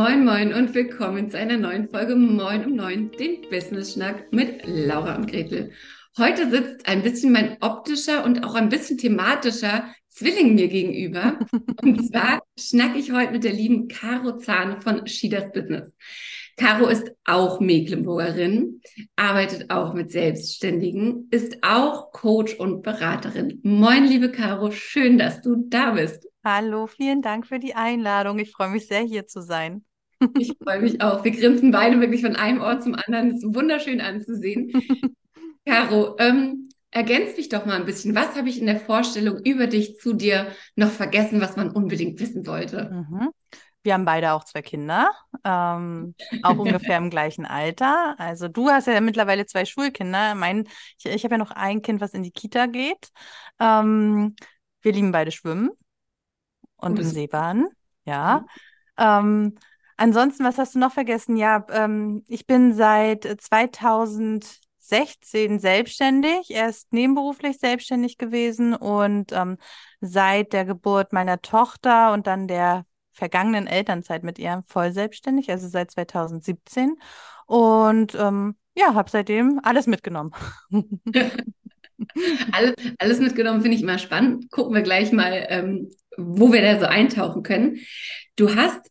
Moin, moin und willkommen zu einer neuen Folge Moin um Neun, dem Business Schnack mit Laura und Gretel. Heute sitzt ein bisschen mein optischer und auch ein bisschen thematischer Zwilling mir gegenüber. und zwar schnack ich heute mit der lieben Caro Zahn von Schieders Business. Caro ist auch Mecklenburgerin, arbeitet auch mit Selbstständigen, ist auch Coach und Beraterin. Moin, liebe Caro, schön, dass du da bist. Hallo, vielen Dank für die Einladung. Ich freue mich sehr, hier zu sein. Ich freue mich auch. Wir grinsen beide wirklich von einem Ort zum anderen. Es ist wunderschön anzusehen. Caro, ähm, ergänz mich doch mal ein bisschen. Was habe ich in der Vorstellung über dich zu dir noch vergessen, was man unbedingt wissen sollte? Mhm. Wir haben beide auch zwei Kinder, ähm, auch ungefähr im gleichen Alter. Also du hast ja mittlerweile zwei Schulkinder. Mein, ich, ich habe ja noch ein Kind, was in die Kita geht. Ähm, wir lieben beide Schwimmen und im Seebahn, ja. Mhm. Ähm, ansonsten, was hast du noch vergessen? Ja, ähm, ich bin seit 2016 selbstständig, erst nebenberuflich selbstständig gewesen und ähm, seit der Geburt meiner Tochter und dann der vergangenen Elternzeit mit ihr voll selbstständig, also seit 2017. Und ähm, ja, habe seitdem alles mitgenommen. alles, alles mitgenommen finde ich immer spannend. Gucken wir gleich mal, ähm, wo wir da so eintauchen können. Du hast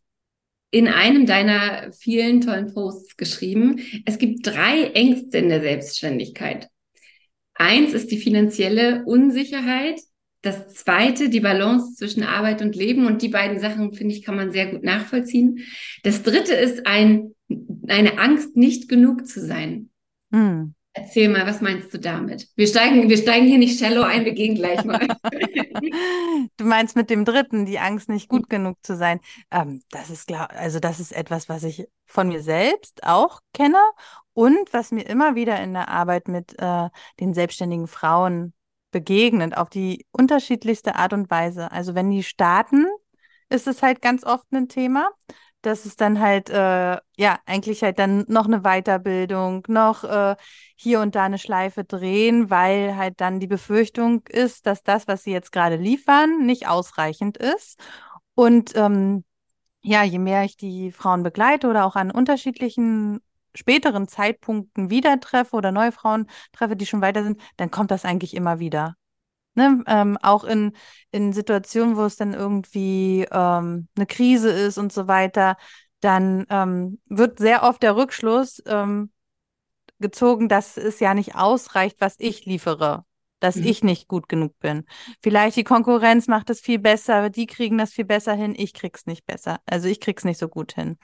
in einem deiner vielen tollen Posts geschrieben, es gibt drei Ängste in der Selbstständigkeit. Eins ist die finanzielle Unsicherheit. Das zweite, die Balance zwischen Arbeit und Leben. Und die beiden Sachen, finde ich, kann man sehr gut nachvollziehen. Das dritte ist ein, eine Angst, nicht genug zu sein. Hm. Erzähl mal, was meinst du damit? Wir steigen, wir steigen hier nicht shallow ein, wir gehen gleich mal. du meinst mit dem dritten, die Angst, nicht gut genug zu sein. Ähm, das ist klar, also das ist etwas, was ich von mir selbst auch kenne und was mir immer wieder in der Arbeit mit äh, den selbstständigen Frauen begegnet, auf die unterschiedlichste Art und Weise. Also wenn die starten, ist es halt ganz oft ein Thema dass es dann halt, äh, ja, eigentlich halt dann noch eine Weiterbildung, noch äh, hier und da eine Schleife drehen, weil halt dann die Befürchtung ist, dass das, was sie jetzt gerade liefern, nicht ausreichend ist. Und ähm, ja, je mehr ich die Frauen begleite oder auch an unterschiedlichen späteren Zeitpunkten wieder treffe oder neue Frauen treffe, die schon weiter sind, dann kommt das eigentlich immer wieder. Ne, ähm, auch in, in Situationen, wo es dann irgendwie ähm, eine Krise ist und so weiter, dann ähm, wird sehr oft der Rückschluss ähm, gezogen, dass es ja nicht ausreicht, was ich liefere, dass mhm. ich nicht gut genug bin. Vielleicht die Konkurrenz macht es viel besser, die kriegen das viel besser hin, ich krieg's nicht besser. Also ich krieg's nicht so gut hin.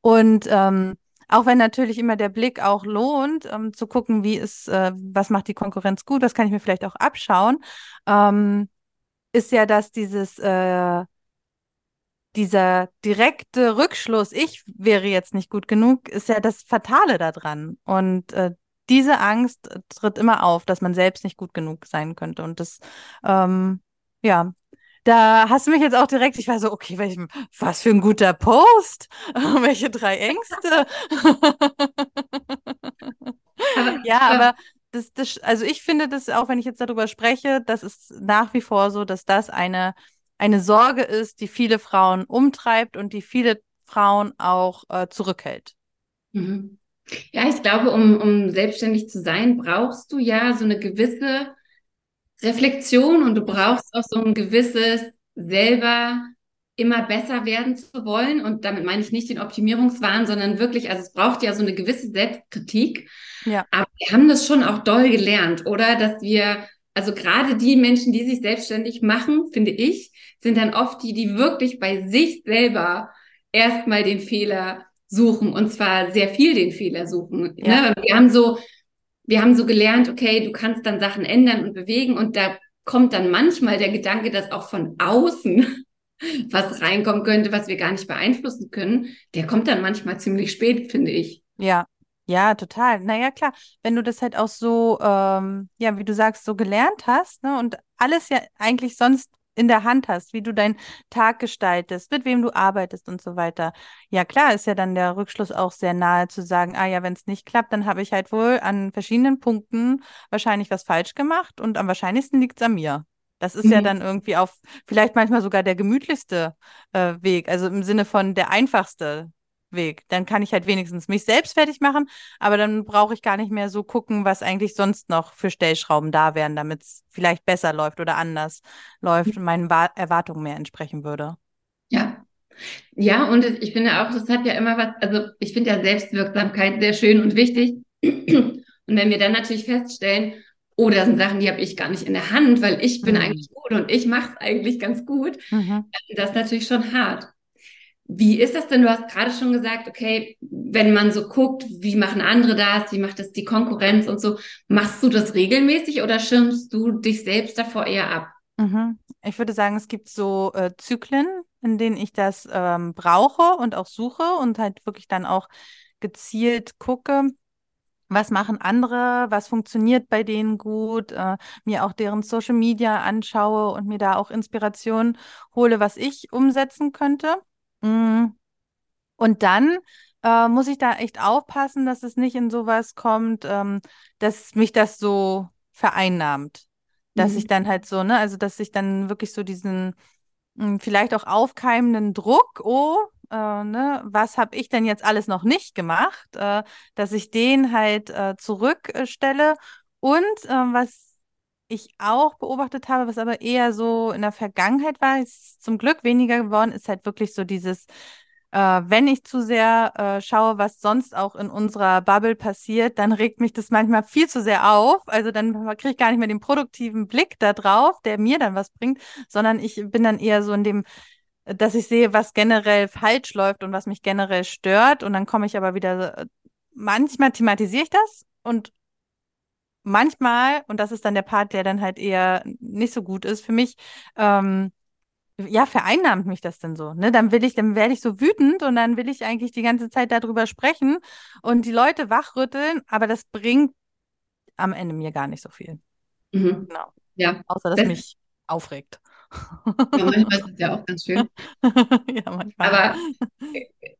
Und ähm, auch wenn natürlich immer der Blick auch lohnt, ähm, zu gucken, wie ist, äh, was macht die Konkurrenz gut, was kann ich mir vielleicht auch abschauen, ähm, ist ja, dass dieses, äh, dieser direkte Rückschluss, ich wäre jetzt nicht gut genug, ist ja das Fatale daran. Und äh, diese Angst tritt immer auf, dass man selbst nicht gut genug sein könnte. Und das, ähm, ja, da hast du mich jetzt auch direkt, ich war so, okay, welch, was für ein guter Post, welche drei Ängste. aber, ja, aber das, das, also ich finde das, auch wenn ich jetzt darüber spreche, das ist nach wie vor so, dass das eine, eine Sorge ist, die viele Frauen umtreibt und die viele Frauen auch äh, zurückhält. Mhm. Ja, ich glaube, um, um selbstständig zu sein, brauchst du ja so eine gewisse Reflexion und du brauchst auch so ein gewisses selber immer besser werden zu wollen. Und damit meine ich nicht den Optimierungswahn, sondern wirklich, also es braucht ja so eine gewisse Selbstkritik. Ja. Aber wir haben das schon auch doll gelernt, oder? Dass wir, also gerade die Menschen, die sich selbstständig machen, finde ich, sind dann oft die, die wirklich bei sich selber erstmal den Fehler suchen und zwar sehr viel den Fehler suchen. Ja. Ne? Wir haben so, wir haben so gelernt, okay, du kannst dann Sachen ändern und bewegen und da kommt dann manchmal der Gedanke, dass auch von außen was reinkommen könnte, was wir gar nicht beeinflussen können, der kommt dann manchmal ziemlich spät, finde ich. Ja, ja, total. Naja, klar, wenn du das halt auch so, ähm, ja, wie du sagst, so gelernt hast, ne, und alles ja eigentlich sonst in der Hand hast, wie du deinen Tag gestaltest, mit wem du arbeitest und so weiter. Ja, klar, ist ja dann der Rückschluss auch sehr nahe zu sagen, ah ja, wenn es nicht klappt, dann habe ich halt wohl an verschiedenen Punkten wahrscheinlich was falsch gemacht und am wahrscheinlichsten liegt es an mir. Das ist mhm. ja dann irgendwie auf vielleicht manchmal sogar der gemütlichste äh, Weg, also im Sinne von der einfachste. Weg. Dann kann ich halt wenigstens mich selbst fertig machen, aber dann brauche ich gar nicht mehr so gucken, was eigentlich sonst noch für Stellschrauben da wären, damit es vielleicht besser läuft oder anders läuft und meinen Wa Erwartungen mehr entsprechen würde. Ja. Ja, und ich finde auch, das hat ja immer was, also ich finde ja Selbstwirksamkeit sehr schön und wichtig. Und wenn wir dann natürlich feststellen, oh, das sind Sachen, die habe ich gar nicht in der Hand, weil ich bin mhm. eigentlich gut und ich mache es eigentlich ganz gut, mhm. das ist natürlich schon hart. Wie ist das denn? Du hast gerade schon gesagt, okay, wenn man so guckt, wie machen andere das, wie macht das die Konkurrenz und so, machst du das regelmäßig oder schirmst du dich selbst davor eher ab? Mhm. Ich würde sagen, es gibt so äh, Zyklen, in denen ich das ähm, brauche und auch suche und halt wirklich dann auch gezielt gucke, was machen andere, was funktioniert bei denen gut, äh, mir auch deren Social Media anschaue und mir da auch Inspiration hole, was ich umsetzen könnte. Mm. Und dann äh, muss ich da echt aufpassen, dass es nicht in sowas kommt, ähm, dass mich das so vereinnahmt. Dass mhm. ich dann halt so, ne, also dass ich dann wirklich so diesen mh, hm, vielleicht auch aufkeimenden Druck, oh, äh, ne, was habe ich denn jetzt alles noch nicht gemacht, äh, dass ich den halt äh, zurückstelle. Und äh, was ich auch beobachtet habe, was aber eher so in der Vergangenheit war, ist zum Glück weniger geworden, ist halt wirklich so dieses, äh, wenn ich zu sehr äh, schaue, was sonst auch in unserer Bubble passiert, dann regt mich das manchmal viel zu sehr auf. Also dann kriege ich gar nicht mehr den produktiven Blick da drauf, der mir dann was bringt, sondern ich bin dann eher so in dem, dass ich sehe, was generell falsch läuft und was mich generell stört. Und dann komme ich aber wieder, äh, manchmal thematisiere ich das und manchmal, und das ist dann der Part, der dann halt eher nicht so gut ist für mich, ähm, ja, vereinnahmt mich das denn so, ne? Dann will ich, dann werde ich so wütend und dann will ich eigentlich die ganze Zeit darüber sprechen und die Leute wachrütteln, aber das bringt am Ende mir gar nicht so viel. Mhm. Genau. Ja. Außer, dass das mich aufregt. Ja, manchmal ist es ja auch ganz schön. ja, manchmal. Aber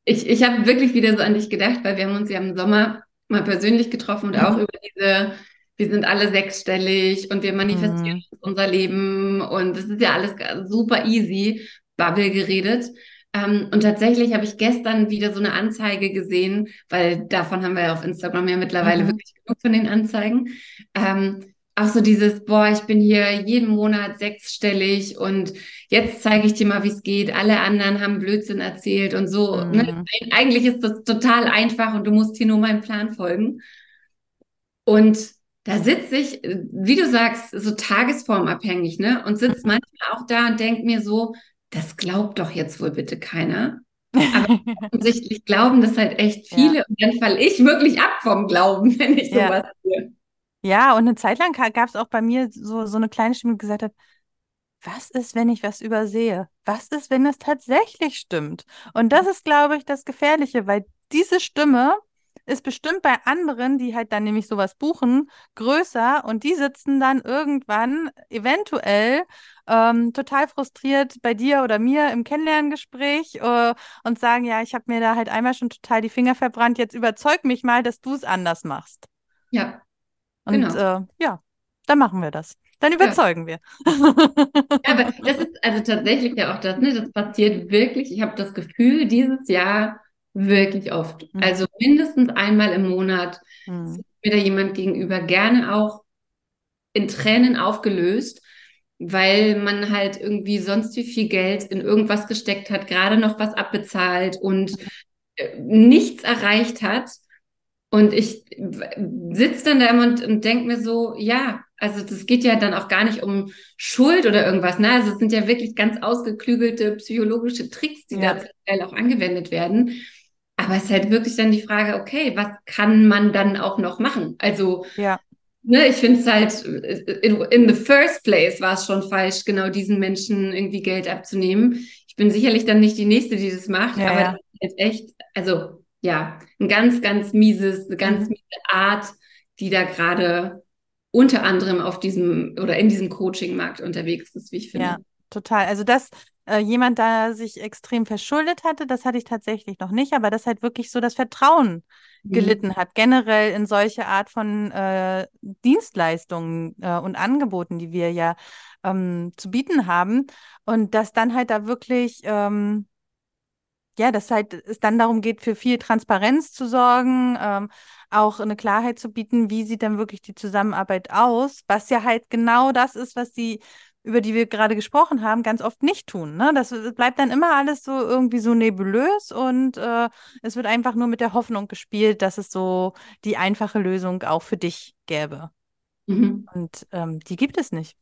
ich, ich habe wirklich wieder so an dich gedacht, weil wir haben uns ja im Sommer mal persönlich getroffen und mhm. auch über diese wir sind alle sechsstellig und wir manifestieren mhm. unser Leben und es ist ja alles super easy, Bubble geredet. Ähm, und tatsächlich habe ich gestern wieder so eine Anzeige gesehen, weil davon haben wir ja auf Instagram ja mittlerweile mhm. wirklich genug von den Anzeigen. Ähm, auch so dieses, boah, ich bin hier jeden Monat sechsstellig und jetzt zeige ich dir mal, wie es geht. Alle anderen haben Blödsinn erzählt und so. Ne? Mhm. Ne? Eigentlich ist das total einfach und du musst hier nur meinem Plan folgen. Und da sitze ich, wie du sagst, so tagesformabhängig, ne? Und sitze mhm. manchmal auch da und denke mir so, das glaubt doch jetzt wohl bitte keiner. Aber offensichtlich glauben das halt echt viele ja. und dann falle ich wirklich ab vom Glauben, wenn ich sowas ja. sehe. Ja, und eine Zeit lang gab es auch bei mir so, so eine kleine Stimme, die gesagt hat, was ist, wenn ich was übersehe? Was ist, wenn es tatsächlich stimmt? Und das ist, glaube ich, das Gefährliche, weil diese Stimme ist bestimmt bei anderen, die halt dann nämlich sowas buchen, größer und die sitzen dann irgendwann eventuell ähm, total frustriert bei dir oder mir im Kennenlerngespräch äh, und sagen, ja, ich habe mir da halt einmal schon total die Finger verbrannt, jetzt überzeug mich mal, dass du es anders machst. Ja. Und genau. äh, ja, dann machen wir das. Dann überzeugen ja. wir. ja, aber das ist also tatsächlich ja auch das, ne? Das passiert wirklich. Ich habe das Gefühl, dieses Jahr Wirklich oft. Mhm. Also mindestens einmal im Monat mhm. sitzt mir da jemand gegenüber, gerne auch in Tränen aufgelöst, weil man halt irgendwie sonst wie viel Geld in irgendwas gesteckt hat, gerade noch was abbezahlt und äh, nichts erreicht hat. Und ich sitze dann da immer und, und denke mir so, ja, also das geht ja dann auch gar nicht um Schuld oder irgendwas. Ne? Also es sind ja wirklich ganz ausgeklügelte psychologische Tricks, die ja. da auch angewendet werden. Aber es ist halt wirklich dann die Frage, okay, was kann man dann auch noch machen? Also, ja. ne, ich finde es halt, in, in, the first place war es schon falsch, genau diesen Menschen irgendwie Geld abzunehmen. Ich bin sicherlich dann nicht die Nächste, die das macht, ja, aber ja. das ist halt echt, also ja, ein ganz, ganz mieses, eine ganz mhm. miese Art, die da gerade unter anderem auf diesem oder in diesem Coaching-Markt unterwegs ist, wie ich finde. Ja, total. Also das äh, jemand da sich extrem verschuldet hatte, das hatte ich tatsächlich noch nicht, aber das halt wirklich so das Vertrauen mhm. gelitten hat, generell in solche Art von äh, Dienstleistungen äh, und Angeboten, die wir ja ähm, zu bieten haben. Und dass dann halt da wirklich ähm, ja, dass halt es dann darum geht, für viel Transparenz zu sorgen, ähm, auch eine Klarheit zu bieten, wie sieht denn wirklich die Zusammenarbeit aus, was ja halt genau das ist, was die, über die wir gerade gesprochen haben, ganz oft nicht tun. Ne? Das bleibt dann immer alles so irgendwie so nebulös und äh, es wird einfach nur mit der Hoffnung gespielt, dass es so die einfache Lösung auch für dich gäbe. Mhm. Und ähm, die gibt es nicht.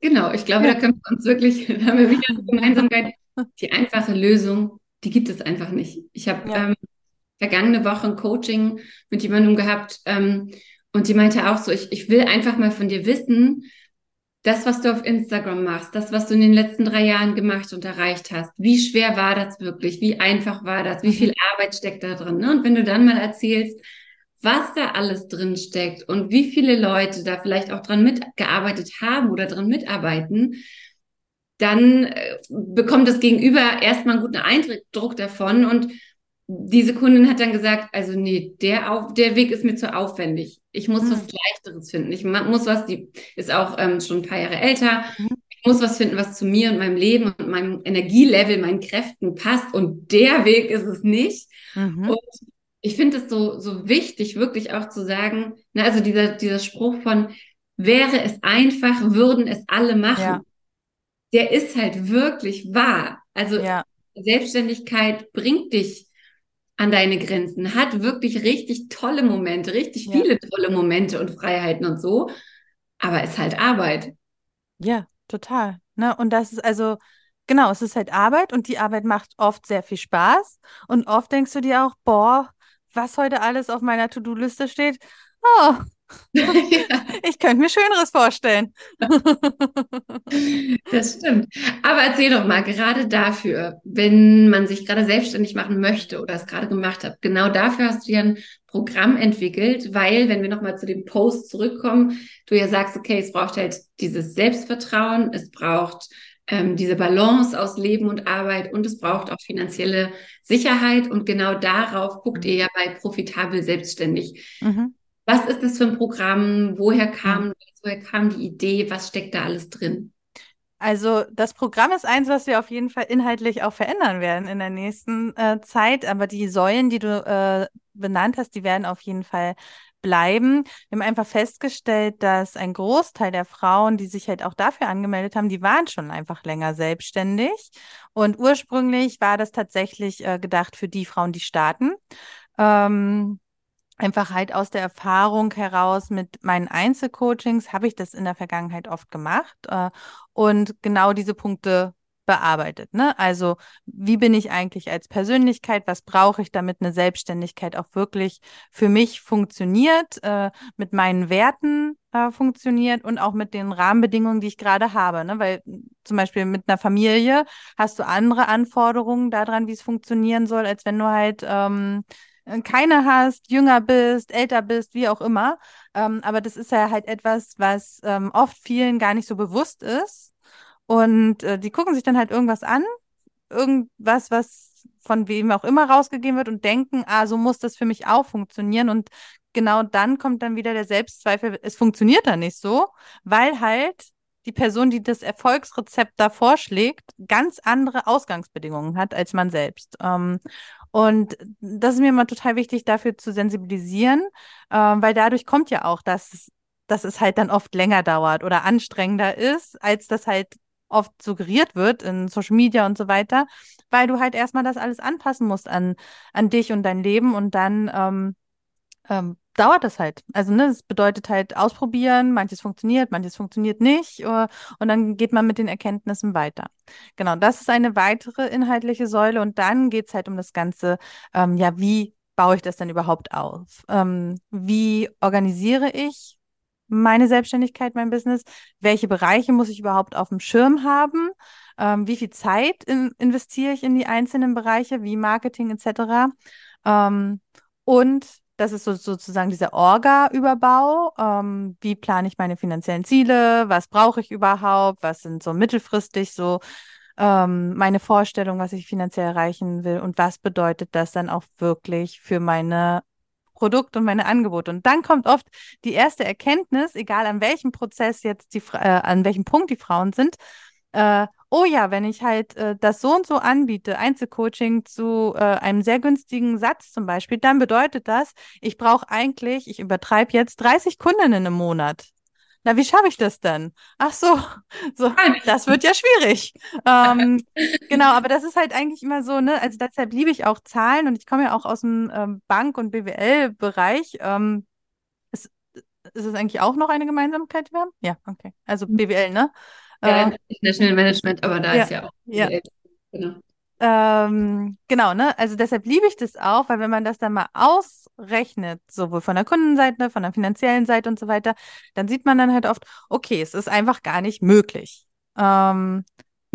Genau, ich glaube, ja. da können wir uns wirklich, da haben wir wieder eine Gemeinsamkeit. Die einfache Lösung, die gibt es einfach nicht. Ich habe ja. ähm, vergangene Woche ein Coaching mit jemandem gehabt ähm, und die meinte auch so, ich, ich will einfach mal von dir wissen, das, was du auf Instagram machst, das, was du in den letzten drei Jahren gemacht und erreicht hast, wie schwer war das wirklich? Wie einfach war das? Wie viel Arbeit steckt da drin? Ne? Und wenn du dann mal erzählst, was da alles drin steckt und wie viele Leute da vielleicht auch dran mitgearbeitet haben oder dran mitarbeiten, dann äh, bekommt das Gegenüber erstmal einen guten Eindruck davon und diese Kundin hat dann gesagt, also nee, der, auf, der Weg ist mir zu aufwendig. Ich muss mhm. was Leichteres finden. Ich muss was, die ist auch ähm, schon ein paar Jahre älter. Mhm. Ich muss was finden, was zu mir und meinem Leben und meinem Energielevel, meinen Kräften passt. Und der Weg ist es nicht. Mhm. Und ich finde es so, so wichtig, wirklich auch zu sagen, na, also dieser, dieser Spruch von, wäre es einfach, würden es alle machen. Ja. Der ist halt wirklich wahr. Also ja. Selbstständigkeit bringt dich an deine Grenzen, hat wirklich richtig tolle Momente, richtig ja. viele tolle Momente und Freiheiten und so, aber ist halt Arbeit. Ja, total. Ne? Und das ist also, genau, es ist halt Arbeit und die Arbeit macht oft sehr viel Spaß. Und oft denkst du dir auch, boah, was heute alles auf meiner To-Do-Liste steht, oh, ich könnte mir Schöneres vorstellen. das stimmt. Aber erzähl doch mal, gerade dafür, wenn man sich gerade selbstständig machen möchte oder es gerade gemacht hat, genau dafür hast du ja ein Programm entwickelt, weil, wenn wir nochmal zu dem Post zurückkommen, du ja sagst, okay, es braucht halt dieses Selbstvertrauen, es braucht ähm, diese Balance aus Leben und Arbeit und es braucht auch finanzielle Sicherheit und genau darauf guckt ihr ja bei Profitabel Selbstständig. Mhm. Was ist das für ein Programm? Woher kam, woher kam die Idee? Was steckt da alles drin? Also das Programm ist eins, was wir auf jeden Fall inhaltlich auch verändern werden in der nächsten äh, Zeit. Aber die Säulen, die du äh, benannt hast, die werden auf jeden Fall bleiben. Wir haben einfach festgestellt, dass ein Großteil der Frauen, die sich halt auch dafür angemeldet haben, die waren schon einfach länger selbstständig. Und ursprünglich war das tatsächlich äh, gedacht für die Frauen, die starten. Ähm, einfach halt aus der Erfahrung heraus mit meinen Einzelcoachings habe ich das in der Vergangenheit oft gemacht äh, und genau diese Punkte bearbeitet. Ne? Also wie bin ich eigentlich als Persönlichkeit? Was brauche ich, damit eine Selbstständigkeit auch wirklich für mich funktioniert, äh, mit meinen Werten äh, funktioniert und auch mit den Rahmenbedingungen, die ich gerade habe. Ne? Weil zum Beispiel mit einer Familie hast du andere Anforderungen daran, wie es funktionieren soll, als wenn du halt ähm, äh, keine hast, jünger bist, älter bist, wie auch immer. Ähm, aber das ist ja halt etwas, was ähm, oft vielen gar nicht so bewusst ist. Und äh, die gucken sich dann halt irgendwas an, irgendwas, was von wem auch immer rausgegeben wird und denken, ah, so muss das für mich auch funktionieren. Und genau dann kommt dann wieder der Selbstzweifel, es funktioniert da nicht so, weil halt die Person, die das Erfolgsrezept da vorschlägt, ganz andere Ausgangsbedingungen hat als man selbst. Ähm, und das ist mir immer total wichtig, dafür zu sensibilisieren, äh, weil dadurch kommt ja auch, dass, dass es halt dann oft länger dauert oder anstrengender ist, als das halt oft suggeriert wird in Social Media und so weiter, weil du halt erstmal das alles anpassen musst an, an dich und dein Leben und dann ähm, ähm, dauert das halt. Also, ne, das bedeutet halt ausprobieren, manches funktioniert, manches funktioniert nicht uh, und dann geht man mit den Erkenntnissen weiter. Genau, das ist eine weitere inhaltliche Säule und dann geht es halt um das Ganze, ähm, ja, wie baue ich das denn überhaupt auf? Ähm, wie organisiere ich meine Selbstständigkeit, mein Business? Welche Bereiche muss ich überhaupt auf dem Schirm haben? Ähm, wie viel Zeit in, investiere ich in die einzelnen Bereiche, wie Marketing etc.? Ähm, und das ist so, sozusagen dieser Orga-Überbau. Ähm, wie plane ich meine finanziellen Ziele? Was brauche ich überhaupt? Was sind so mittelfristig so ähm, meine Vorstellungen, was ich finanziell erreichen will? Und was bedeutet das dann auch wirklich für meine Produkte und meine Angebote? Und dann kommt oft die erste Erkenntnis, egal an welchem Prozess jetzt die, äh, an welchem Punkt die Frauen sind, äh, oh ja, wenn ich halt äh, das so und so anbiete, Einzelcoaching zu äh, einem sehr günstigen Satz zum Beispiel, dann bedeutet das, ich brauche eigentlich, ich übertreibe jetzt 30 Kundinnen im Monat. Na, wie schaffe ich das denn? Ach so, so, das wird ja schwierig. Ähm, genau, aber das ist halt eigentlich immer so, ne? Also deshalb liebe ich auch Zahlen und ich komme ja auch aus dem ähm, Bank- und BWL-Bereich. Ähm, ist, ist es eigentlich auch noch eine Gemeinsamkeit, die wir haben? Ja, okay. Also. BWL, ne? Ja, Äh, International Management, aber da ja, ist ja auch ja. Genau. Ähm, genau, ne? Also deshalb liebe ich das auch, weil wenn man das dann mal ausrechnet, sowohl von der Kundenseite, von der finanziellen Seite und so weiter, dann sieht man dann halt oft, okay, es ist einfach gar nicht möglich. Ähm,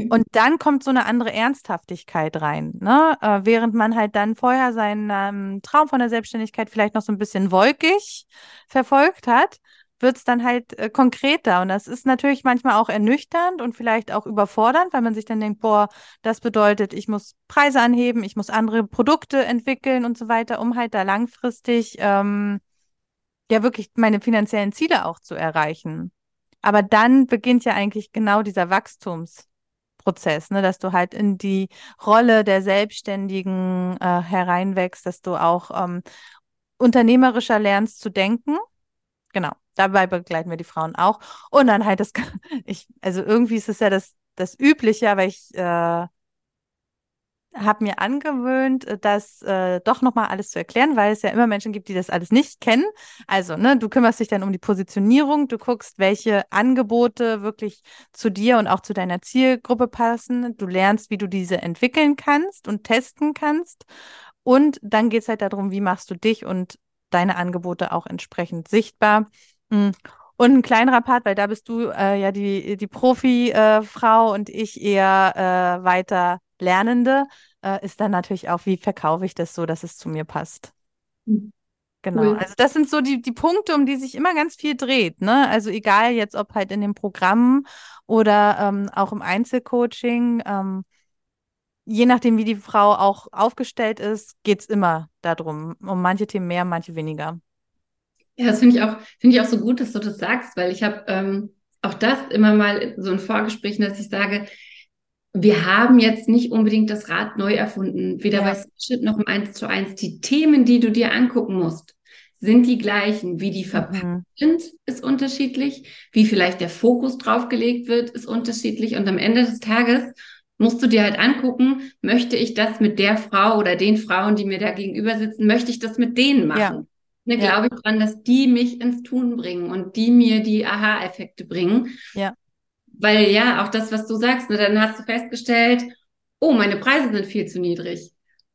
und dann kommt so eine andere Ernsthaftigkeit rein, ne? Äh, während man halt dann vorher seinen ähm, Traum von der Selbstständigkeit vielleicht noch so ein bisschen wolkig verfolgt hat, wird es dann halt äh, konkreter. Und das ist natürlich manchmal auch ernüchternd und vielleicht auch überfordernd, weil man sich dann denkt, boah, das bedeutet, ich muss Preise anheben, ich muss andere Produkte entwickeln und so weiter, um halt da langfristig ähm, ja wirklich meine finanziellen Ziele auch zu erreichen. Aber dann beginnt ja eigentlich genau dieser Wachstumsprozess, ne, dass du halt in die Rolle der Selbstständigen äh, hereinwächst, dass du auch ähm, unternehmerischer lernst zu denken. Genau, dabei begleiten wir die Frauen auch. Und dann halt das, ich, also irgendwie ist es ja das, das Übliche, aber ich äh, habe mir angewöhnt, äh, das äh, doch nochmal alles zu erklären, weil es ja immer Menschen gibt, die das alles nicht kennen. Also, ne, du kümmerst dich dann um die Positionierung, du guckst, welche Angebote wirklich zu dir und auch zu deiner Zielgruppe passen. Du lernst, wie du diese entwickeln kannst und testen kannst. Und dann geht es halt darum, wie machst du dich und deine Angebote auch entsprechend sichtbar. Mm. Und ein kleinerer Part, weil da bist du äh, ja die, die Profi-Frau äh, und ich eher äh, weiter Lernende, äh, ist dann natürlich auch, wie verkaufe ich das so, dass es zu mir passt. Genau. Cool. Also das sind so die, die Punkte, um die sich immer ganz viel dreht. Ne? Also egal jetzt, ob halt in den Programmen oder ähm, auch im Einzelcoaching, ähm, je nachdem, wie die Frau auch aufgestellt ist, geht es immer darum. Um manche Themen mehr, manche weniger. Ja, das finde ich auch, finde ich auch so gut, dass du das sagst, weil ich habe ähm, auch das immer mal so in Vorgesprächen, dass ich sage, wir haben jetzt nicht unbedingt das Rad neu erfunden, weder Ja. bei Schritt noch im 1 zu 1. Die Themen, die du dir angucken musst, sind die gleichen. Wie die verpackt Mhm. sind, ist unterschiedlich. Wie vielleicht der Fokus drauf gelegt wird, ist unterschiedlich. Und am Ende des Tages musst du dir halt angucken, möchte ich das mit der Frau oder den Frauen, die mir da gegenüber sitzen, möchte ich das mit denen machen? Ja. Ne, glaube ich dran, dass die mich ins Tun bringen und die mir die Aha-Effekte bringen. Ja. Weil ja, auch das, was du sagst, ne, dann hast du festgestellt, oh, meine Preise sind viel zu niedrig.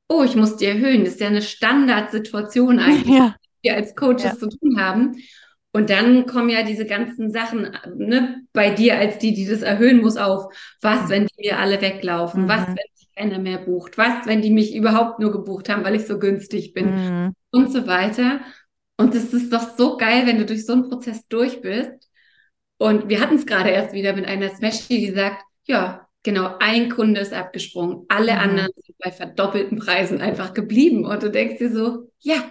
Oh, ich muss die erhöhen. Das ist ja eine Standardsituation eigentlich, Ja. die wir als Coaches Ja. zu tun haben. Und dann kommen ja diese ganzen Sachen, ne, bei dir als die, die das erhöhen muss, auf. Was, Mhm. wenn die mir alle weglaufen? Mhm. Was, wenn keiner mehr bucht? Was, wenn die mich überhaupt nur gebucht haben, weil ich so günstig bin? Mhm. und so weiter. Und es ist doch so geil, wenn du durch so einen Prozess durch bist. Und wir hatten es gerade erst wieder mit einer Smashy, die sagt, ja, genau, ein Kunde ist abgesprungen. Alle Mhm. anderen sind bei verdoppelten Preisen einfach geblieben. Und du denkst dir so, ja.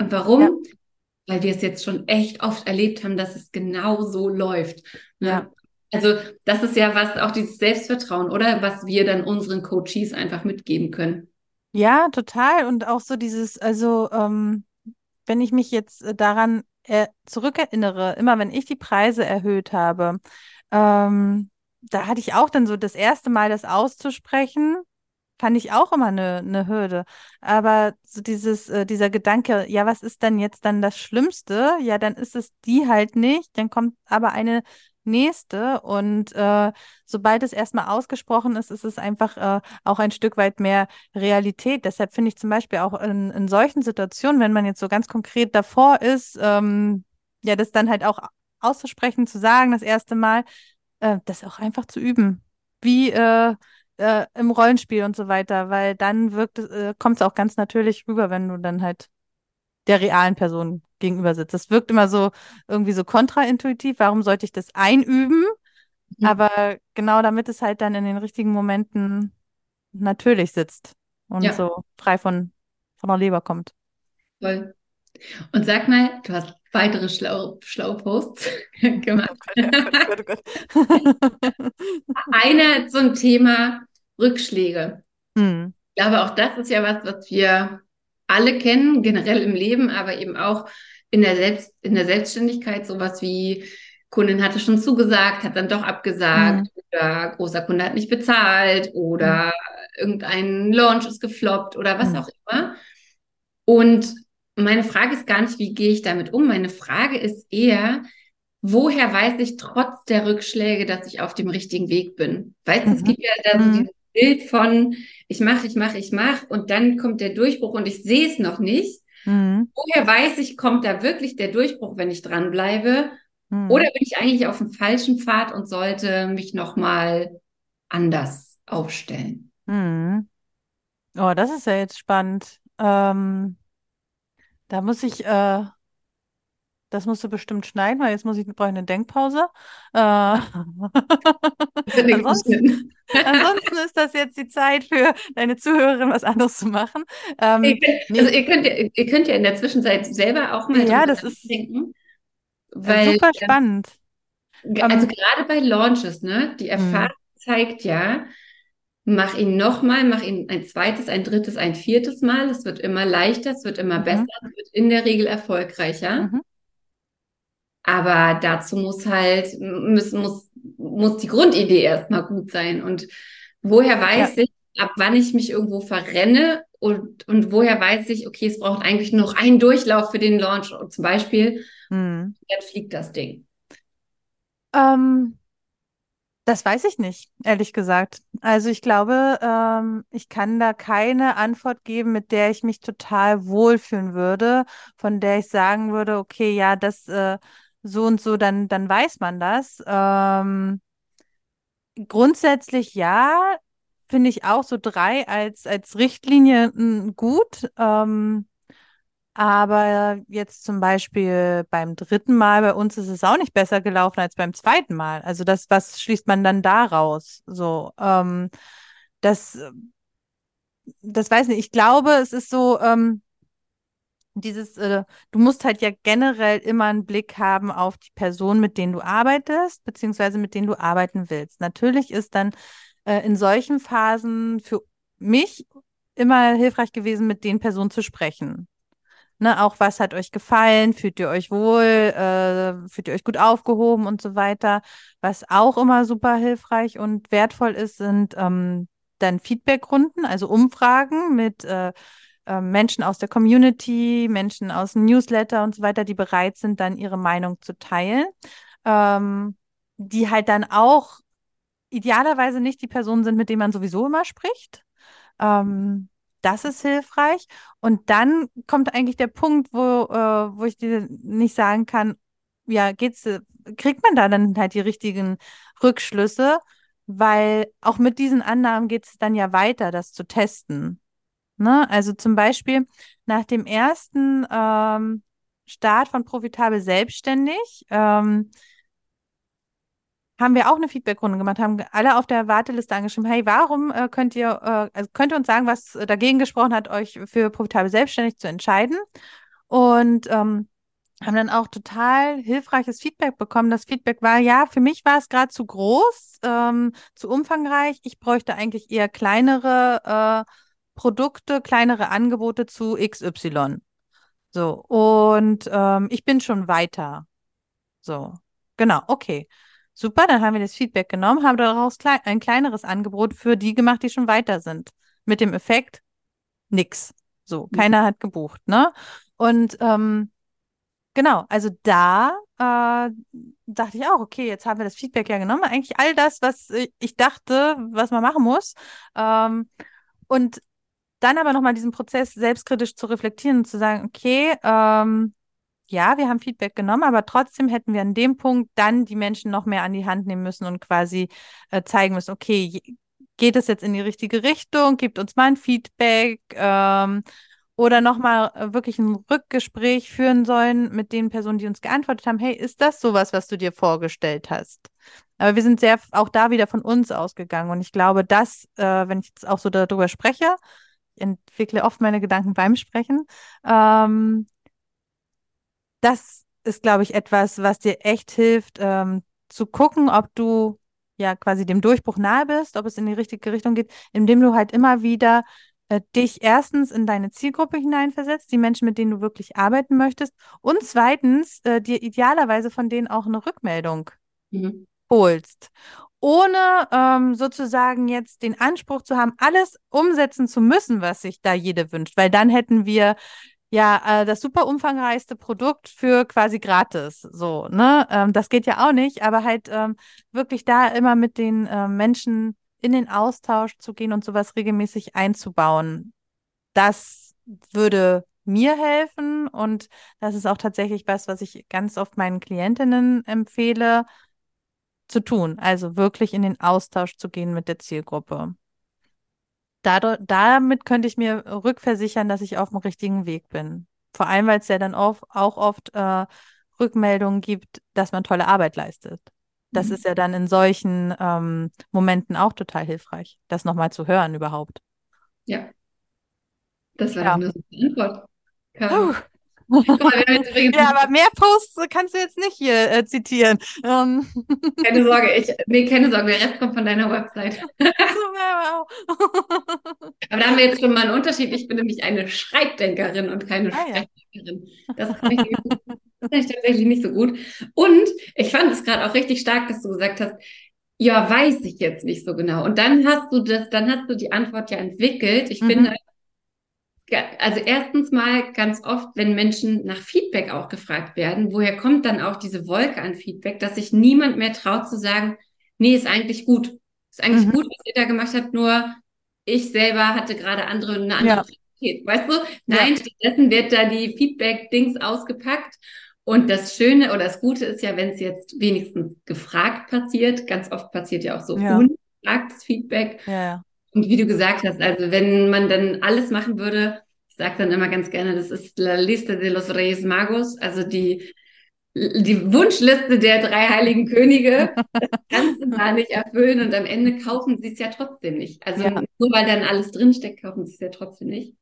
Und warum? Ja. Weil wir es jetzt schon echt oft erlebt haben, dass es genau so läuft. Ne? Ja. Also das ist ja was, auch dieses Selbstvertrauen, oder? Was wir dann unseren Coaches einfach mitgeben können. Ja, total. Und auch so dieses, also ähm, wenn ich mich jetzt äh, daran äh, zurückerinnere, immer wenn ich die Preise erhöht habe, ähm, da hatte ich auch dann so das erste Mal das auszusprechen, fand ich auch immer eine, eine Hürde. Aber so dieses, äh, dieser Gedanke, ja, was ist denn jetzt dann das Schlimmste? Ja, dann ist es die halt nicht, dann kommt aber eine nächste und äh, sobald es erstmal ausgesprochen ist, ist es einfach äh, auch ein Stück weit mehr Realität. Deshalb finde ich zum Beispiel auch in, in solchen Situationen, wenn man jetzt so ganz konkret davor ist, ähm, ja, das dann halt auch auszusprechen, zu sagen, das erste Mal, äh, das auch einfach zu üben. Wie äh, äh, im Rollenspiel und so weiter, weil dann wirkt äh, kommt es auch ganz natürlich rüber, wenn du dann halt der realen Person gegenüber sitzt. Das wirkt immer so irgendwie so kontraintuitiv. Warum sollte ich das einüben? Mhm. Aber genau damit es halt dann in den richtigen Momenten natürlich sitzt und Ja. so frei von, von der Leber kommt. Voll. Und sag mal, du hast weitere Schlau Schlauposts gemacht. Oh Gott, oh Gott, oh Gott. Einer zum Thema Rückschläge. Hm. Ich glaube, auch das ist ja was, was wir alle kennen, generell im Leben, aber eben auch in der, Selbst in der Selbstständigkeit, sowas wie Kundin hatte schon zugesagt, hat dann doch abgesagt mhm. oder großer Kunde hat nicht bezahlt oder mhm. irgendein Launch ist gefloppt oder was mhm. auch immer. Und meine Frage ist gar nicht, wie gehe ich damit um? Meine Frage ist eher, woher weiß ich trotz der Rückschläge, dass ich auf dem richtigen Weg bin? Weißt du, es mhm. gibt ja da so mhm. Bild von, ich mache, ich mache, ich mache und dann kommt der Durchbruch und ich sehe es noch nicht. Mhm. Woher weiß ich, kommt da wirklich der Durchbruch, wenn ich dranbleibe? Mhm. Oder bin ich eigentlich auf dem falschen Pfad und sollte mich nochmal anders aufstellen? Mhm. Oh, das ist ja jetzt spannend. Ähm, da muss ich, äh, das musst du bestimmt schneiden, weil jetzt muss ich, brauche ich eine Denkpause. Äh, ansonsten, ansonsten, ist das jetzt die Zeit für deine Zuhörerin, was anderes zu machen. Ähm, ihr könnt, also ihr könnt, ja, ihr könnt ja in der Zwischenzeit selber auch mal ja, das ist denken. Weil, super ähm, spannend. Also um, gerade bei Launches, ne? Die mhm. Erfahrung zeigt ja, mach ihn nochmal, mach ihn ein zweites, ein drittes, ein viertes Mal. Es wird immer leichter, es wird immer mhm. besser, es wird in der Regel erfolgreicher. Mhm. Aber dazu muss halt, müssen, muss, muss die Grundidee erstmal gut sein. Und woher weiß ja. ich, ab wann ich mich irgendwo verrenne und, und woher weiß ich, okay, es braucht eigentlich nur noch einen Durchlauf für den Launch zum Beispiel, hm. dann fliegt das Ding. Ähm, das weiß ich nicht, ehrlich gesagt. Also ich glaube, ähm, ich kann da keine Antwort geben, mit der ich mich total wohlfühlen würde, von der ich sagen würde, okay, ja, das äh, so und so, dann, dann weiß man das. Ähm, grundsätzlich ja, finde ich auch so drei als, als Richtlinie hm, gut. Ähm, aber jetzt zum Beispiel beim dritten Mal bei uns ist es auch nicht besser gelaufen als beim zweiten Mal. Also das, was schließt man dann daraus? So, ähm, das, das weiß nicht. Ich glaube, es ist so, ähm, dieses, äh, du musst halt ja generell immer einen Blick haben auf die Person, mit denen du arbeitest, beziehungsweise mit denen du arbeiten willst. Natürlich ist dann äh, in solchen Phasen für mich immer hilfreich gewesen, mit den Personen zu sprechen. Ne, auch was hat euch gefallen? Fühlt ihr euch wohl? Äh, fühlt ihr euch gut aufgehoben und so weiter? Was auch immer super hilfreich und wertvoll ist, sind ähm, dann Feedbackrunden, also Umfragen mit äh, äh, Menschen aus der Community, Menschen aus dem Newsletter und so weiter, die bereit sind, dann ihre Meinung zu teilen, ähm, die halt dann auch idealerweise nicht die Personen sind, mit denen man sowieso immer spricht. Ähm, das ist hilfreich. Und dann kommt eigentlich der Punkt, wo, äh, wo ich dir nicht sagen kann, ja, geht's, kriegt man da dann halt die richtigen Rückschlüsse, weil auch mit diesen Annahmen geht es dann ja weiter, das zu testen. Ne? Also zum Beispiel nach dem ersten ähm, Start von Profitabel Selbstständig ähm, haben wir auch eine Feedbackrunde gemacht, haben alle auf der Warteliste angeschrieben, hey, warum äh, könnt ihr, äh, also könnt ihr uns sagen, was dagegen gesprochen hat, euch für Profitabel Selbstständig zu entscheiden? Und ähm, haben dann auch total hilfreiches Feedback bekommen. Das Feedback war, ja, für mich war es gerade zu groß, ähm, zu umfangreich. Ich bräuchte eigentlich eher kleinere äh, Produkte, kleinere Angebote zu XY. So, und ähm, ich bin schon weiter. So, genau, okay. Super, dann haben wir das Feedback genommen, haben daraus klei ein kleineres Angebot für die gemacht, die schon weiter sind. Mit dem Effekt, nix. So, mhm. keiner hat gebucht, ne? Und ähm, genau, also da äh, dachte ich auch, okay, jetzt haben wir das Feedback ja genommen. Eigentlich all das, was ich dachte, was man machen muss. Ähm, und dann aber nochmal diesen Prozess selbstkritisch zu reflektieren und zu sagen, okay, ähm, ja, wir haben Feedback genommen, aber trotzdem hätten wir an dem Punkt dann die Menschen noch mehr an die Hand nehmen müssen und quasi äh, zeigen müssen, okay, geht es jetzt in die richtige Richtung, gibt uns mal ein Feedback ähm, oder nochmal äh, wirklich ein Rückgespräch führen sollen mit den Personen, die uns geantwortet haben, hey, ist das sowas, was du dir vorgestellt hast? Aber wir sind sehr auch da wieder von uns ausgegangen und ich glaube, dass, äh, wenn ich jetzt auch so darüber spreche, entwickle oft meine Gedanken beim Sprechen. Ähm, das ist, glaube ich, etwas, was dir echt hilft, ähm, zu gucken, ob du ja quasi dem Durchbruch nahe bist, ob es in die richtige Richtung geht, indem du halt immer wieder äh, dich erstens in deine Zielgruppe hineinversetzt, die Menschen, mit denen du wirklich arbeiten möchtest, und zweitens äh, dir idealerweise von denen auch eine Rückmeldung mhm. holst ohne ähm, sozusagen jetzt den Anspruch zu haben, alles umsetzen zu müssen, was sich da jede wünscht, weil dann hätten wir ja äh, das super umfangreichste Produkt für quasi gratis. So, ne? Ähm, das geht ja auch nicht, aber halt ähm, wirklich da immer mit den äh, Menschen in den Austausch zu gehen und sowas regelmäßig einzubauen. Das würde mir helfen und das ist auch tatsächlich was, was ich ganz oft meinen Klientinnen empfehle zu tun. Also wirklich in den Austausch zu gehen mit der Zielgruppe. Dadurch, damit könnte ich mir rückversichern, dass ich auf dem richtigen Weg bin. Vor allem, weil es ja dann auch, auch oft äh, Rückmeldungen gibt, dass man tolle Arbeit leistet. Das mhm. ist ja dann in solchen ähm, Momenten auch total hilfreich, das nochmal zu hören überhaupt. Ja. Das war ja. eine Antwort. Mal, ja, aber mehr Posts kannst du jetzt nicht hier äh, zitieren. Ähm. Keine Sorge, ich, nee, keine Sorge, der Rest kommt von deiner Website. aber da haben wir jetzt schon mal einen Unterschied. Ich bin nämlich eine Schreibdenkerin und keine ah, Sprechdenkerin. Das kann, ich, das kann ich tatsächlich nicht so gut. Und ich fand es gerade auch richtig stark, dass du gesagt hast, ja, weiß ich jetzt nicht so genau. Und dann hast du das, dann hast du die Antwort ja entwickelt. Ich mhm. finde, also erstens mal ganz oft, wenn Menschen nach Feedback auch gefragt werden, woher kommt dann auch diese Wolke an Feedback, dass sich niemand mehr traut zu sagen, nee, ist eigentlich gut. Ist eigentlich mhm. gut, was ihr da gemacht habt, nur ich selber hatte gerade andere, eine andere ja. Qualität. Weißt du? Nein, ja. stattdessen wird da die Feedback-Dings ausgepackt. Und das Schöne oder das Gute ist ja, wenn es jetzt wenigstens gefragt passiert, ganz oft passiert ja auch so ja. ungefragtes Feedback. Ja. Und wie du gesagt hast, also wenn man dann alles machen würde, ich sage dann immer ganz gerne, das ist la lista de los Reyes Magos, also die, die Wunschliste der drei heiligen Könige, das kannst du gar nicht erfüllen und am Ende kaufen sie es ja trotzdem nicht. Also ja. nur weil dann alles drinsteckt, kaufen sie es ja trotzdem nicht.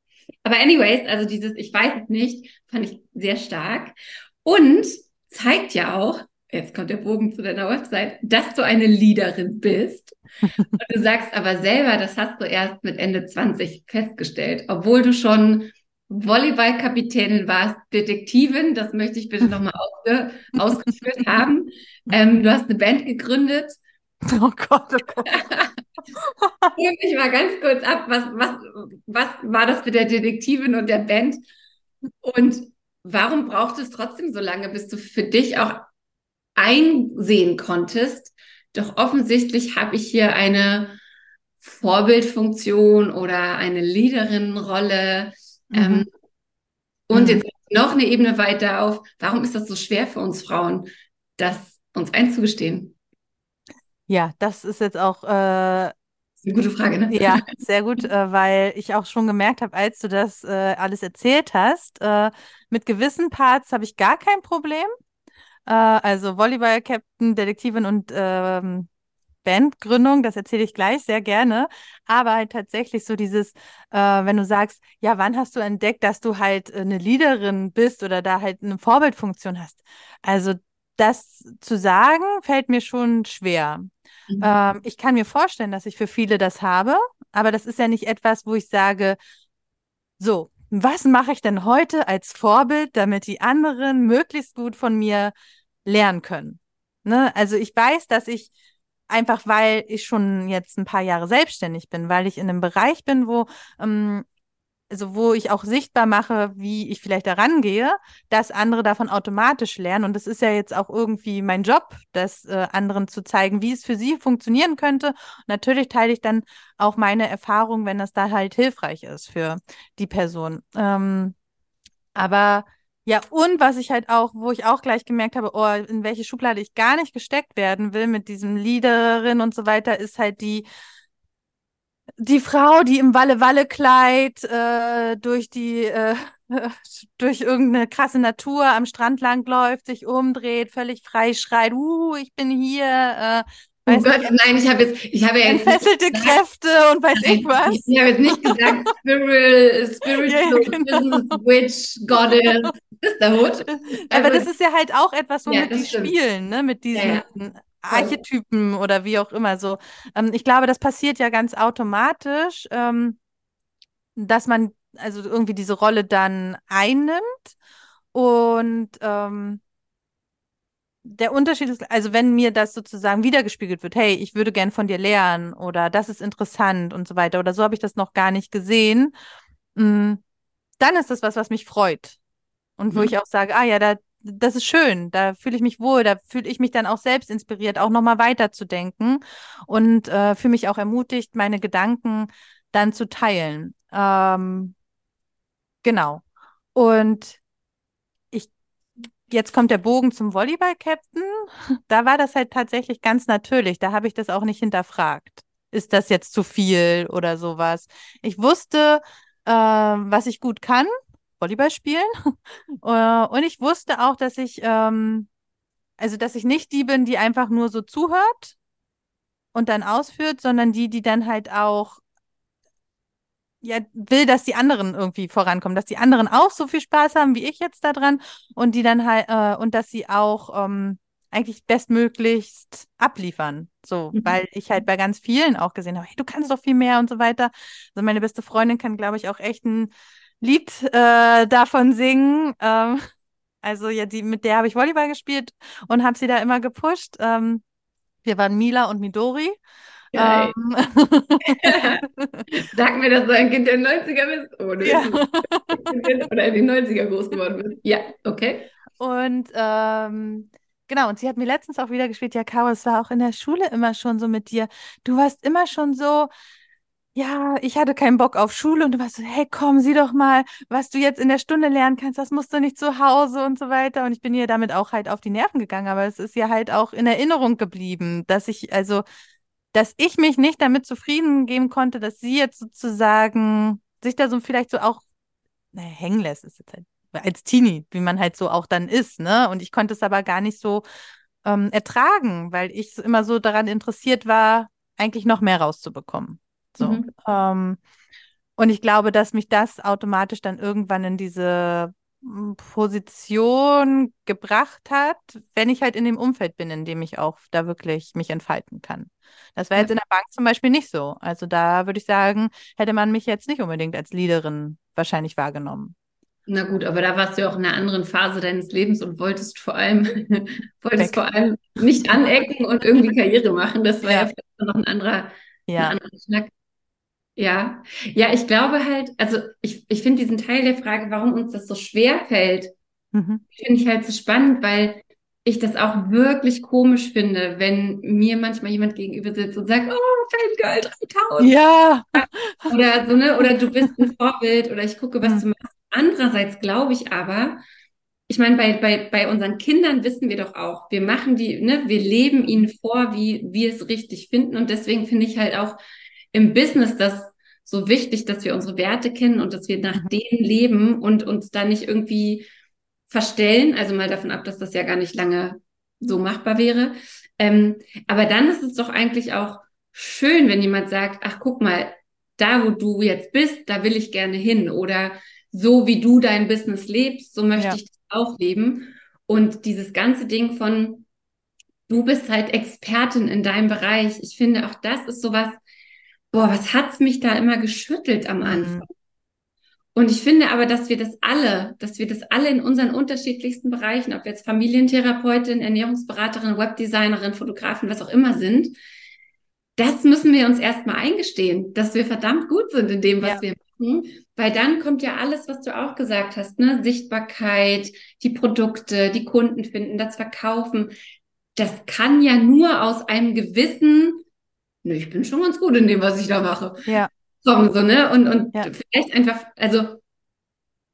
Aber anyways, also dieses Ich weiß es nicht, fand ich sehr stark und zeigt ja auch, jetzt kommt der Bogen zu deiner Website, dass du eine Leaderin bist. Und du sagst aber selber, das hast du erst mit Ende 20 festgestellt, obwohl du schon Volleyballkapitänin warst, Detektivin, das möchte ich bitte nochmal ausge ausgeführt haben. Ähm, du hast eine Band gegründet. Oh Gott, oh Gott. Hol mich mal ganz kurz ab, was, was, was war das mit der Detektivin und der Band? Und warum braucht es trotzdem so lange, bis du für dich auch einsehen konntest, doch offensichtlich habe ich hier eine Vorbildfunktion oder eine Leaderinnenrolle. Mhm. Ähm, und mhm. jetzt noch eine Ebene weiter auf, warum ist das so schwer für uns Frauen, das uns einzugestehen? Ja, das ist jetzt auch äh, eine gute Frage, ne? Ja, sehr gut, äh, weil ich auch schon gemerkt habe, als du das äh, alles erzählt hast, äh, mit gewissen Parts habe ich gar kein Problem. Äh, also Volleyball-Captain, Detektivin und ähm, Bandgründung, das erzähle ich gleich sehr gerne. Aber halt tatsächlich so dieses, äh, wenn du sagst, ja, wann hast du entdeckt, dass du halt eine Leaderin bist oder da halt eine Vorbildfunktion hast? Also das zu sagen, fällt mir schon schwer. Mhm. Ähm, ich kann mir vorstellen, dass ich für viele das habe, aber das ist ja nicht etwas, wo ich sage, so, was mache ich denn heute als Vorbild, damit die anderen möglichst gut von mir lernen können? Ne? Also ich weiß, dass ich einfach, weil ich schon jetzt ein paar Jahre selbstständig bin, weil ich in einem Bereich bin, wo ähm, also wo ich auch sichtbar mache, wie ich vielleicht daran gehe, dass andere davon automatisch lernen. Und das ist ja jetzt auch irgendwie mein Job, das äh, anderen zu zeigen, wie es für sie funktionieren könnte. Und natürlich teile ich dann auch meine Erfahrung, wenn das da halt hilfreich ist für die Person. Ähm, aber ja, und was ich halt auch, wo ich auch gleich gemerkt habe, oh, in welche Schublade ich gar nicht gesteckt werden will mit diesem Leaderin und so weiter, ist halt die, die Frau, die im Walle-Walle-Kleid äh, durch die äh, durch irgendeine krasse Natur am Strand langläuft, sich umdreht, völlig frei schreit, uh, ich bin hier. Äh, oh Gott, nicht, nein, ich habe jetzt, ich habe ja entfesselte Kräfte und weiß nein, ich was. Ich, habe jetzt nicht gesagt Spiritual, Spiritual ja, genau. Witch, Goddess, Sisterhood. Aber das ist ja halt auch etwas, Ja, womit das die stimmt. spielen, ne? Mit Ja, diesen ja. Archetypen oder wie auch immer so. Ähm, ich glaube, das passiert ja ganz automatisch, ähm, dass man also irgendwie diese Rolle dann einnimmt und ähm, der Unterschied ist, also wenn mir das sozusagen wiedergespiegelt wird, hey, ich würde gern von dir lernen oder das ist interessant und so weiter oder so habe ich das noch gar nicht gesehen, mh, dann ist das was, was mich freut und wo Mhm. ich auch sage, ah ja, da, das ist schön, da fühle ich mich wohl, da fühle ich mich dann auch selbst inspiriert, auch nochmal weiterzudenken und äh, fühle mich auch ermutigt, meine Gedanken dann zu teilen. Ähm, genau. Und ich, jetzt kommt der Bogen zum Volleyball-Captain. Da war das halt tatsächlich ganz natürlich. Da habe ich das auch nicht hinterfragt. Ist das jetzt zu viel oder sowas? Ich wusste, äh, was ich gut kann, Volleyball spielen. Äh, und ich wusste auch, dass ich, ähm, also dass ich nicht die bin, die einfach nur so zuhört und dann ausführt, sondern die, die dann halt auch ja, will, dass die anderen irgendwie vorankommen, dass die anderen auch so viel Spaß haben wie ich jetzt daran und die dann halt, äh, und dass sie auch ähm, eigentlich bestmöglichst abliefern. So, Mhm. weil ich halt bei ganz vielen auch gesehen habe, hey, du kannst doch viel mehr und so weiter. Also meine beste Freundin kann, glaube ich, auch echt ein Lied äh, davon singen. Ähm, also ja, die, mit der habe ich Volleyball gespielt und habe sie da immer gepusht. Ähm, wir waren Mila und Midori. Geil. Ähm, Sag mir, dass du ein Kind der 90er bist. Oh, Ja. bist oder in den 90er groß geworden bist. Ja, okay. Und ähm, genau, und sie hat mir letztens auch wieder gespielt, ja, Caro, es war auch in der Schule immer schon so mit dir. Du warst immer schon so, ja, ich hatte keinen Bock auf Schule und du warst so, hey, komm, sieh doch mal, was du jetzt in der Stunde lernen kannst, das musst du nicht zu Hause und so weiter. Und ich bin ihr damit auch halt auf die Nerven gegangen, aber es ist ja halt auch in Erinnerung geblieben, dass ich, also, dass ich mich nicht damit zufrieden geben konnte, dass sie jetzt sozusagen sich da so vielleicht so auch naja, hängen lässt, ist jetzt halt als Teenie, wie man halt so auch dann ist, ne? Und ich konnte es aber gar nicht so ähm, ertragen, weil ich immer so daran interessiert war, eigentlich noch mehr rauszubekommen. So. Mhm. Ähm, und ich glaube, dass mich das automatisch dann irgendwann in diese mm, Position gebracht hat, wenn ich halt in dem Umfeld bin, in dem ich auch da wirklich mich entfalten kann. Das war jetzt in der Bank zum Beispiel nicht so. Also da würde ich sagen, hätte man mich jetzt nicht unbedingt als Leaderin wahrscheinlich wahrgenommen. Na gut, aber da warst du ja auch in einer anderen Phase deines Lebens und wolltest vor allem, wolltest Weg. vor allem nicht anecken und irgendwie Karriere machen. Das war ja, Ja. vielleicht noch ein anderer, ein Ja, anderer Schnack. Ja, ja, ich glaube halt, also ich, ich finde diesen Teil der Frage, warum uns das so schwer fällt, mhm. finde ich halt so spannend, weil ich das auch wirklich komisch finde, wenn mir manchmal jemand gegenüber sitzt und sagt, oh, Fangirl 3000 ja, oder so, ne? Oder du bist ein Vorbild oder ich gucke, was Mhm. du machst. Andererseits glaube ich aber, ich meine, bei, bei, bei unseren Kindern wissen wir doch auch, wir machen die, ne, wir leben ihnen vor, wie wir es richtig finden. Und deswegen finde ich halt auch im Business das so wichtig, dass wir unsere Werte kennen und dass wir nach Mhm. denen leben und uns da nicht irgendwie verstellen. Also mal davon ab, dass das ja gar nicht lange so machbar wäre. Ähm, aber dann ist es doch eigentlich auch schön, wenn jemand sagt, ach guck mal, da wo du jetzt bist, da will ich gerne hin. Oder so wie du dein Business lebst, so möchte Ja. ich das auch leben. Und dieses ganze Ding von, du bist halt Expertin in deinem Bereich. Ich finde, auch das ist sowas, boah, was hat's mich da immer geschüttelt am Mhm. Anfang? Und ich finde aber, dass wir das alle, dass wir das alle in unseren unterschiedlichsten Bereichen, ob wir jetzt Familientherapeutin, Ernährungsberaterin, Webdesignerin, Fotografin, was auch immer sind, das müssen wir uns erstmal eingestehen, dass wir verdammt gut sind in dem, was Ja. wir machen. Weil dann kommt ja alles, was du auch gesagt hast, ne? Sichtbarkeit, die Produkte, die Kunden finden, das Verkaufen. Das kann ja nur aus einem gewissen, ne, ich bin schon ganz gut in dem, was ich da mache Ja, kommen, so, ne? Und, und Ja. vielleicht einfach, also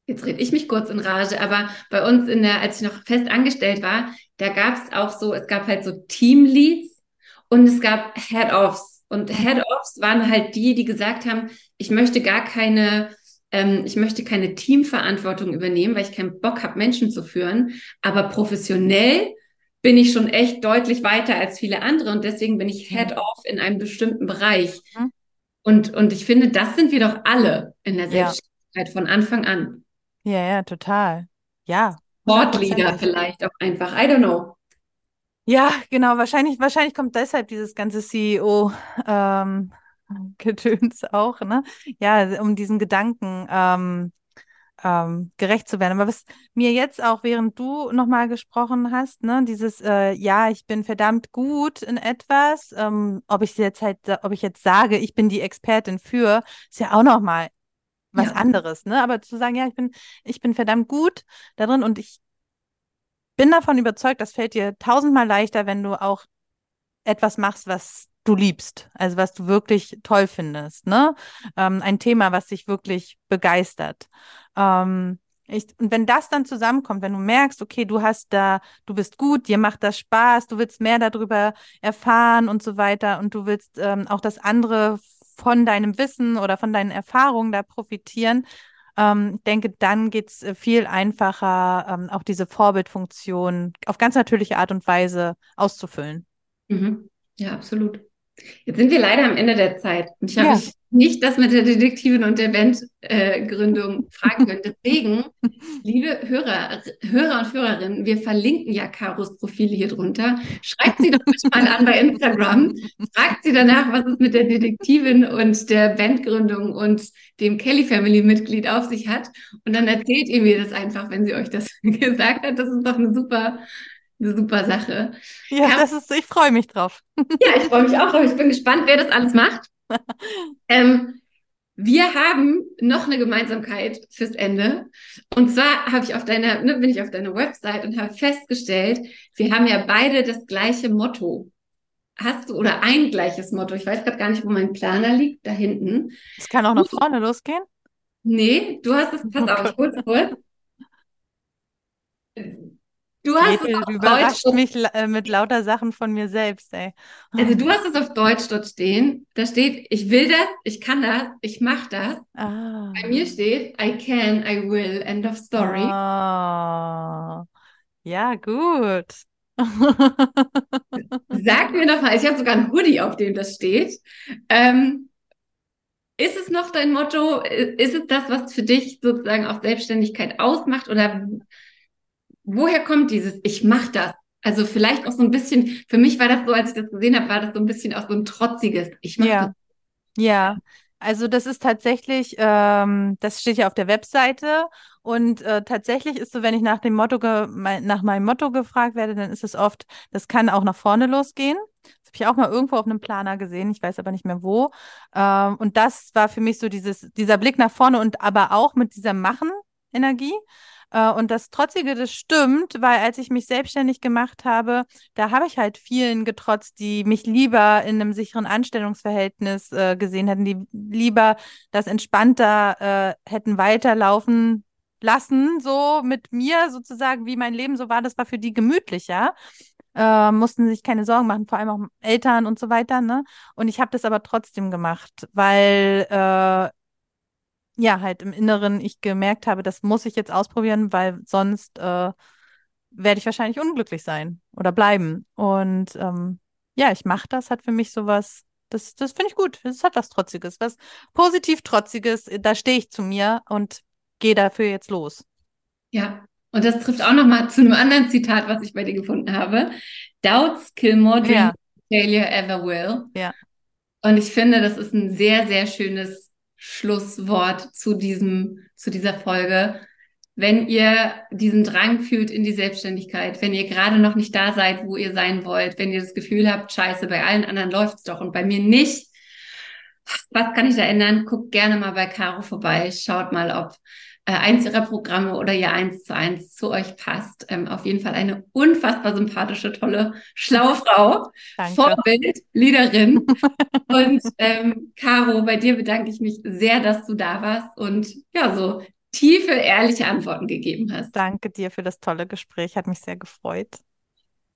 jetzt rede ich mich kurz in Rage, aber bei uns in der, als ich noch fest angestellt war, da gab es auch so, es gab halt so Teamleads und es gab Head-Offs. Und Head-Offs waren halt die, die gesagt haben, ich möchte gar keine, ähm, ich möchte keine Teamverantwortung übernehmen, weil ich keinen Bock habe, Menschen zu führen. Aber professionell bin ich schon echt deutlich weiter als viele andere und deswegen bin ich Mhm. Head-Off in einem bestimmten Bereich. Mhm. Und, und ich finde, das sind wir doch alle in der Ja. Selbstständigkeit von Anfang an. ja, ja, total. ja. Sportliga vielleicht auch einfach. I don't know. Ja, genau. Wahrscheinlich, wahrscheinlich kommt deshalb dieses ganze CEO ähm, Gedöns auch, ne? Ja, um diesen Gedanken ähm, ähm, gerecht zu werden. Aber was mir jetzt auch, während du nochmal gesprochen hast, ne, dieses, äh, ja, ich bin verdammt gut in etwas, ähm, ob ich jetzt halt, ob ich jetzt sage, ich bin die Expertin für, ist ja auch nochmal was ja. anderes, ne? Aber zu sagen, ja, ich bin, ich bin verdammt gut da drin und ich bin davon überzeugt, das fällt dir tausendmal leichter, wenn du auch etwas machst, was du liebst, also was du wirklich toll findest, ne? Ähm, ein Thema, was dich wirklich begeistert. Ähm, ich, und wenn das dann zusammenkommt, wenn du merkst, okay, du hast da, du bist gut, dir macht das Spaß, du willst mehr darüber erfahren und so weiter und du willst ähm, auch das andere von deinem Wissen oder von deinen Erfahrungen da profitieren, ähm, denke, dann geht es äh, viel einfacher, ähm, auch diese Vorbildfunktion auf ganz natürliche Art und Weise auszufüllen. Mhm. Ja, absolut. Jetzt sind wir leider am Ende der Zeit. Und ich habe ja. nicht das mit der Detektivin und der Bandgründung äh, fragen können. Deswegen, liebe Hörer, Hörer und Hörerinnen, wir verlinken ja Karos Profil hier drunter. Schreibt sie doch bitte mal an bei Instagram. Fragt sie danach, was es mit der Detektivin und der Bandgründung und dem Kelly Family Mitglied auf sich hat. Und dann erzählt ihr mir das einfach, wenn sie euch das gesagt hat. Das ist doch eine super eine super Sache. Ja, ja. das ist, ich freue mich drauf. Ja, ich freue mich auch drauf. Ich bin gespannt, wer das alles macht. ähm, wir haben noch eine Gemeinsamkeit fürs Ende. Und zwar habe ich auf deiner, ne, bin ich auf deiner Website und habe festgestellt, wir haben ja beide das gleiche Motto. Hast du oder ein gleiches Motto? Ich weiß gerade gar nicht, wo mein Planer liegt, da hinten. Es kann auch nach vorne losgehen. Nee, du hast es, pass auf, kurz, kurz. Du hast Gretel, es auf überrascht Deutsch mich äh, mit lauter Sachen von mir selbst, ey. Also du hast es auf Deutsch dort stehen. Da steht, ich will das, ich kann das, ich mach das. Ah. Bei mir steht, I can, I will, end of story. Oh. Ja, gut. Sag mir doch mal, ich habe sogar ein Hoodie, auf dem das steht. Ähm, ist es noch dein Motto? Ist es das, was für dich sozusagen auch Selbstständigkeit ausmacht? Oder woher kommt dieses, ich mach das? Also vielleicht auch so ein bisschen, für mich war das so, als ich das gesehen habe, war das so ein bisschen auch so ein trotziges, ich mach ja. das. Ja, also das ist tatsächlich, ähm, das steht ja auf der Webseite und äh, tatsächlich ist so, wenn ich nach dem Motto, nach meinem Motto gefragt werde, dann ist es oft, das kann auch nach vorne losgehen. Das habe ich auch mal irgendwo auf einem Planer gesehen, ich weiß aber nicht mehr wo. Ähm, und das war für mich so dieses, dieser Blick nach vorne und aber auch mit dieser Machen-Energie. Äh, und das Trotzige, das stimmt, weil als ich mich selbstständig gemacht habe, da habe ich halt vielen getrotzt, die mich lieber in einem sicheren Anstellungsverhältnis äh, gesehen hätten, die lieber das entspannter äh, hätten weiterlaufen lassen, so mit mir sozusagen, wie mein Leben so war, das war für die gemütlicher. Äh, mussten sich keine Sorgen machen, vor allem auch Eltern und so weiter. Ne? Und ich habe das aber trotzdem gemacht, weil äh, ja, halt im Inneren ich gemerkt habe, das muss ich jetzt ausprobieren, weil sonst äh, werde ich wahrscheinlich unglücklich sein oder bleiben. Und ähm, ja, ich mache das, hat für mich sowas, das, das finde ich gut. Es hat was Trotziges, was positiv Trotziges. Da stehe ich zu mir und gehe dafür jetzt los. Ja, und das trifft auch nochmal zu einem anderen Zitat, was ich bei dir gefunden habe. Doubts kill more dreams ja. failure ever will. Ja. Und ich finde, das ist ein sehr, sehr schönes Schlusswort zu diesem, zu dieser Folge. Wenn ihr diesen Drang fühlt in die Selbstständigkeit, wenn ihr gerade noch nicht da seid, wo ihr sein wollt, wenn ihr das Gefühl habt, scheiße, bei allen anderen läuft's doch und bei mir nicht, was kann ich da ändern? Guckt gerne mal bei Caro vorbei, schaut mal, ob äh, eins ihrer Programme oder ihr eins zu eins zu euch passt. Ähm, auf jeden Fall eine unfassbar sympathische, tolle, schlaue Frau, Danke. Vorbild, Leaderin. und ähm, Caro, bei dir bedanke ich mich sehr, dass du da warst und ja, so tiefe, ehrliche Antworten gegeben hast. Danke dir für das tolle Gespräch, hat mich sehr gefreut.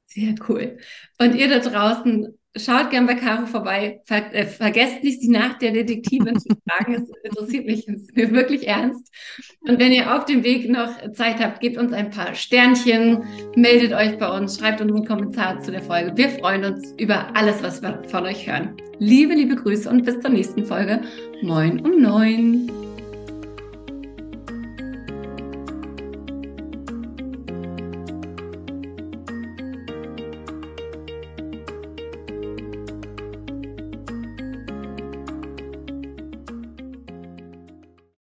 Sehr cool. Und ihr da draußen, schaut gern bei Caro vorbei. Ver äh, vergesst nicht, sie nach der Detektivin zu fragen. Es interessiert mich wirklich ernst. Und wenn ihr auf dem Weg noch Zeit habt, gebt uns ein paar Sternchen, meldet euch bei uns, schreibt uns einen Kommentar zu der Folge. Wir freuen uns über alles, was wir von euch hören. Liebe, liebe Grüße und bis zur nächsten Folge. Moin um neun.